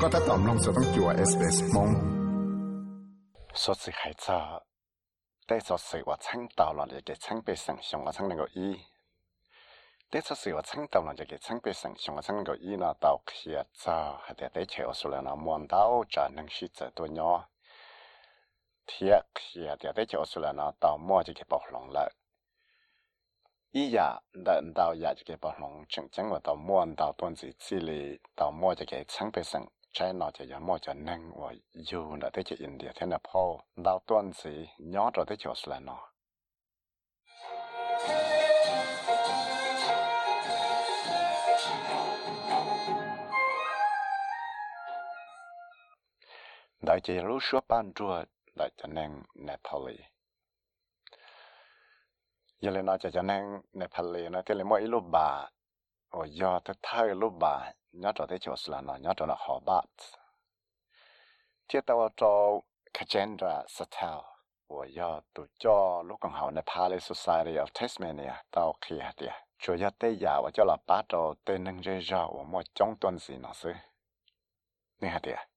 ก็ถ้าตอมลงจะต้องจัวเอสเอสมง số sự hay cho để số sự và sáng tạo là để cái sáng bề sản xuất và sáng năng ý để số sự và sáng tạo là để cái sáng bề sản xuất và sáng ช่หนอจะยามอจะนั่งว่าอยู่นะที่จะอินเดียเท่านั้นพอเราต้นสียอดเราที่จะสละนอได้จะรู้ชัวปานจัวได้จะนั่งในทะเลยังเลยนอจะจะนั่งในพะลีนะที่เลยมออีลูบา ở do thứ thay lúc bà, nhớ trở thế chỗ là nó nhớ trở là họ bát tiếp theo cho Kajendra Satel ở do tụ cho lúc còn học này Pali Society of Tasmania, tao kia đi chủ yếu tây giả và cho là bát rồi tên nâng rơi rõ ở một trong tuần gì nó xứ. Nè đi à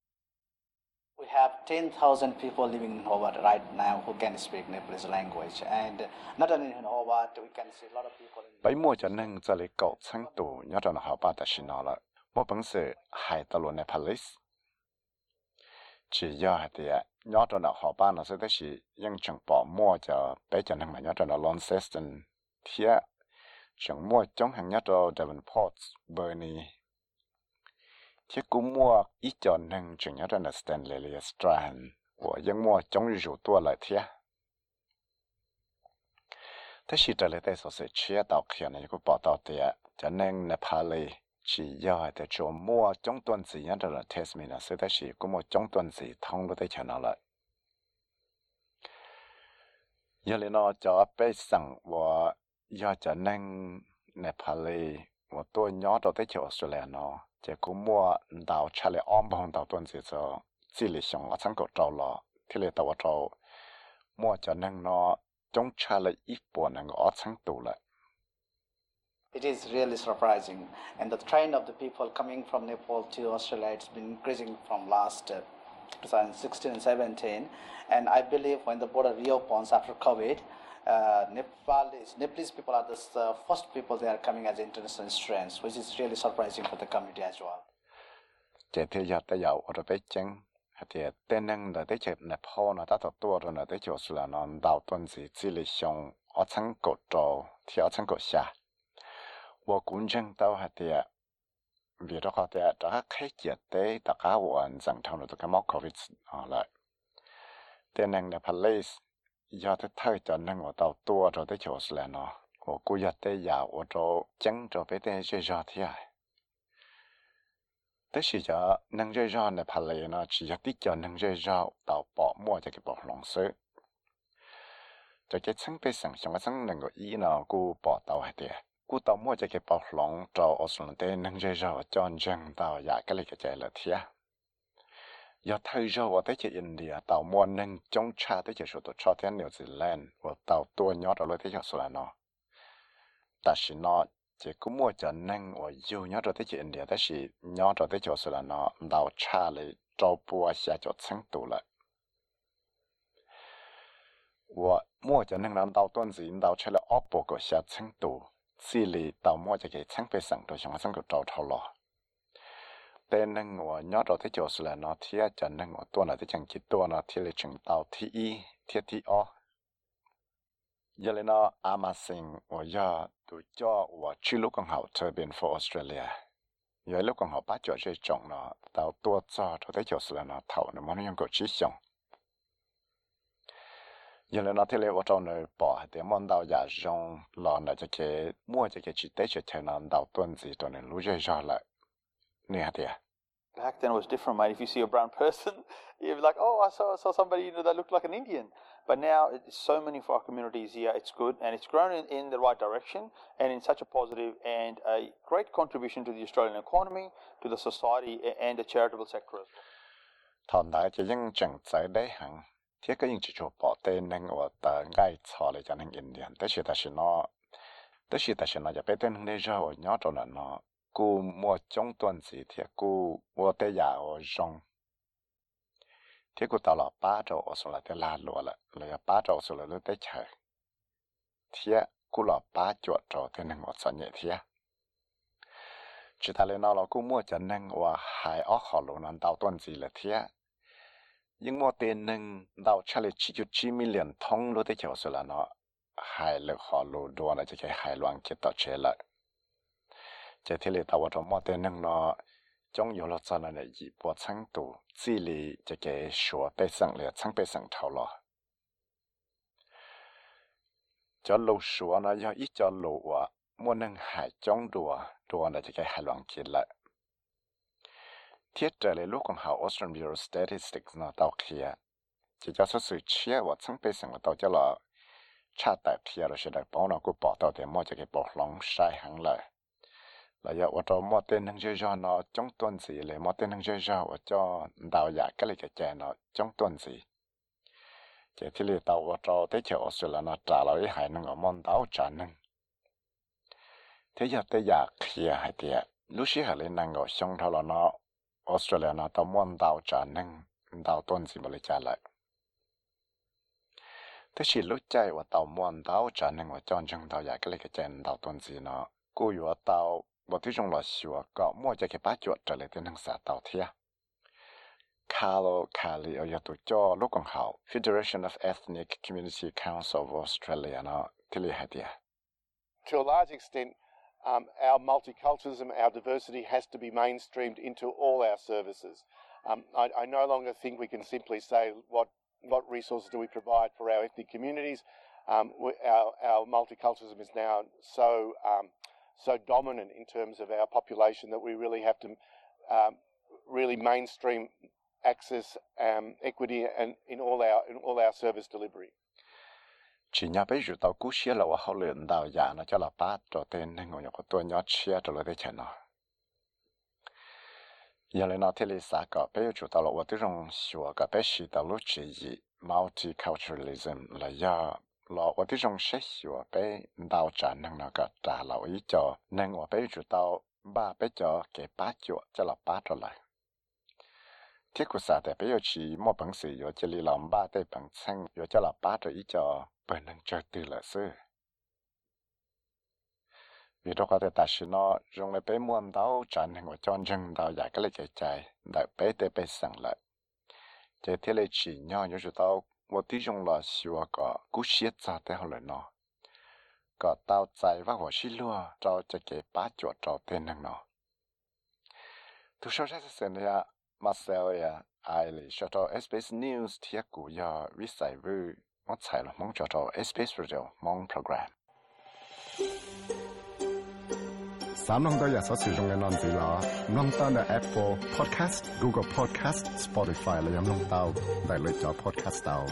have 10,000 people living in Hobart right now who can speak Nepalese language. And not only in Hobart, we can see a lot of people in... Bây mùa cho nên giờ lấy cậu sáng tù nhớ rằng họ bà ta xin nó là một bằng sự hài tà lùa Nepalese. Chỉ do hạt tìa nhớ rằng họ bà nó sẽ tới sĩ nhưng chẳng bỏ mua cho bé cho nên mà nhớ rằng là Launceston. Thế chẳng mua chống hàng nhớ rằng Davenport, Bernie, thiết cũng mua ít cho nên chừng nhớ ra là Stanley Strand. Của dân mua chống rượu tua lại thế à? thế chỉ trở lại đây số sẽ chia tàu kia này cũng bỏ tàu tiền cho nên Nepali chỉ do để cho mua chống tuần gì nhớ ra là Tasmania sẽ thế chỉ cũng mua chống tuần gì thông được tới cho nó lại. Giờ lên nó cho bé sang và giờ cho nên Nepali 我多鸟到在桥出来呢，结果我到车里安排到段子就这里上我参考找了，听里到我找，我就能呢中车了一半能够二层度了。 It is really surprising. And the trend of the people coming from Nepal to Australia, it's been increasing from last uh, 2016 and 17. And I believe when the border reopens after COVID, uh, Nepal is, Nepalese people are the uh, first people they are coming as international students, which is really surprising for the community as well. Chế Nepal vì đó có thể đã khai chết tế tất cả hoàn rằng trong đó cái mắc covid ở lại. Tên năng là police do thế thay cho năng ở tàu tua rồi tới chỗ là nó ở cú giờ tới giờ ở chỗ chẳng cho bé tên chơi trò thế à. Thế chỉ cho năng chơi trò này police nó chỉ cho tí cho năng chơi trò tàu bỏ mua cho cái bỏ lòng sứ cho cái sáng bé sáng sáng sáng năng có ý nó cú bỏ tàu hay thế cú tàu mua cho cái bọc lòng cho ở xuống đây nâng dây rau cho dân tàu dạ cái này cái chạy là thiệt giờ thời rồi ở tới chỉ India tàu mua nâng chống cha tới chỉ số tổ cho thiên New Zealand, và tàu tua nhót ở lối tới chỉ số là nó ta chỉ nó chỉ cũng mua cho nâng và yêu nhót rồi tới chỉ India, ta chỉ nhót rồi tới chỉ số là nó tàu cha lại cho bùa xa cho sáng tụ lại. ซีลีเต่ามัวจะเกิดช่างไปสั่งโดยเฉพาะสั่งกับเต่าทอลอแต่นั่งหัวยอดเราที่จบสุแล้วเนาะทียจะนั่งหัวตัวเนาที่จังคิดตัวเนาเที่เลยจังเต่าที่อีเทียที่อ๋อยาเลนออามาสิงหัวยอดดูจ้อหัวชื่ลูกของเขาเธอเป็นอร์ออสเตรเลียยาลูกของเขาป้าจอดเจจงเนาะเต่าตัวจ่อเราที่จบสุแลนาะเท่าเนาะมันยังกดชี้จง Back then was different, mate. If you see a brown person, you'd be like, oh, I saw, saw somebody you know that looked like an Indian. But now, so many for our communities here, it's good and it's grown in, in the right direction and in such a positive and a great contribution to the Australian economy, to the society and the charitable sector. thằng đại chỉ những chẳng trái đấy hẳn thiết cái những chỉ cho bỏ tên nên ở tờ ngay cho lại cho nên Indian thế thì ta sẽ nó thế thì ta sẽ nóจะไปtên đây ra ở nhỏ cho nó nó cú mua trong tuần gì thì cú mua tới nhà ở rong thì cú tao là ba trâu ở số là tới la lúa là là ba trâu số là lúc tới chờ thì cú là ba chuột trâu thì nên một số nhẹ thì chỉ ta lên nó là cú mua cho nên và hai ở họ luôn nó đào tuần gì là thì nhưng mua tiền nên đào trả lại chỉ chút chỉ million thông lúc tới chờ số là nó hai lực họ luôn đua là chỉ cái hai loạn kết tạo chế lại chỉ thì là tao cho mua tiền nên nó trong有了这了呢，一波程度，这里这个说北省了，从北省头了。cho lô số nó do ít cho lô à mua nâng hải trong đùa đùa là chỉ cái hải loạn kia lại thiết trở lại lúc còn học Austrian Bureau of Statistics nó tao kia chỉ cho số sự chia và chẳng biết rằng là cho là cha tại kia rồi sẽ đặt bảo nó cũng bỏ tao để mua cho cái bộ lòng sai hẳn lại là giờ ở trong mua tên năng chơi cho nó trong tuần gì lại mua tên năng chơi cho ở cho đào giả cái này cái chè nó trong tuần gì chỉ thì là tàu ở trong tới chiều Australia nó trả lời hai năng ở món đào trả năng thế giờ tới giờ kia hai tiệt lúc xưa hải lên năng ở xong thôi là nó Australia nó tao muốn đào trả neng đào tôn gì mà lấy trả lại thế chỉ lúc chạy và tao muốn đào trả năng và chọn chừng tao giải cái lấy cái chân đào tôn gì nó cô yếu tao và thứ chung là sửa có mua cho cái bát chuột trở lại tên hàng xã tao thia. Carlo Cali ở nhà tổ cho lúc còn học Federation of Ethnic Community Council of Australia nó thì lý hạt địa To a large extent, um, our multiculturalism, our diversity has to be mainstreamed into all our services. Um, I, I no longer think we can simply say what what resources do we provide for our ethnic communities. Um, we, our, our multiculturalism is now so um, so dominant in terms of our population that we really have to um, really mainstream access, um, equity, and in all our in all our service delivery. 去年被遇到古些了，我好领导伢，那叫了八桌，等于我有个多少吃着了得钱咯。伢来那天里三个，被遇到咯，我得用学个被学到六七一 multiculturalism 了呀。那我得用学些被，到这能那个打了一交，能我被遇到八百交，给八桌，叫了八桌嘞。铁古啥的，被要去摸本水，有这里老八在本村，有叫了八桌一交。Bởi năng chơi từ là sư vì đó có thể ta nó dùng lại bé mua đau chẳng hay cho chân đau cái lấy chạy chạy, đại bé để bé sang lại. Thế thế là chỉ nhỏ như chúng tao, một tí dùng là xíu à có, cú xiết ra thế họ lại nó có tao chạy và họ xí lúa cho à, cho cái ba chỗ cho tên năng nó tu sau sẽ xem là Marcel ya ai lì cho SBS News thiệt của ya vi sai vu 我猜了蒙叫做 space radio 蒙 program 三弄多人手使用嘅人自啦拿弄三的 app for podcast google podcast spotify 了人龙到带来一 podcast 道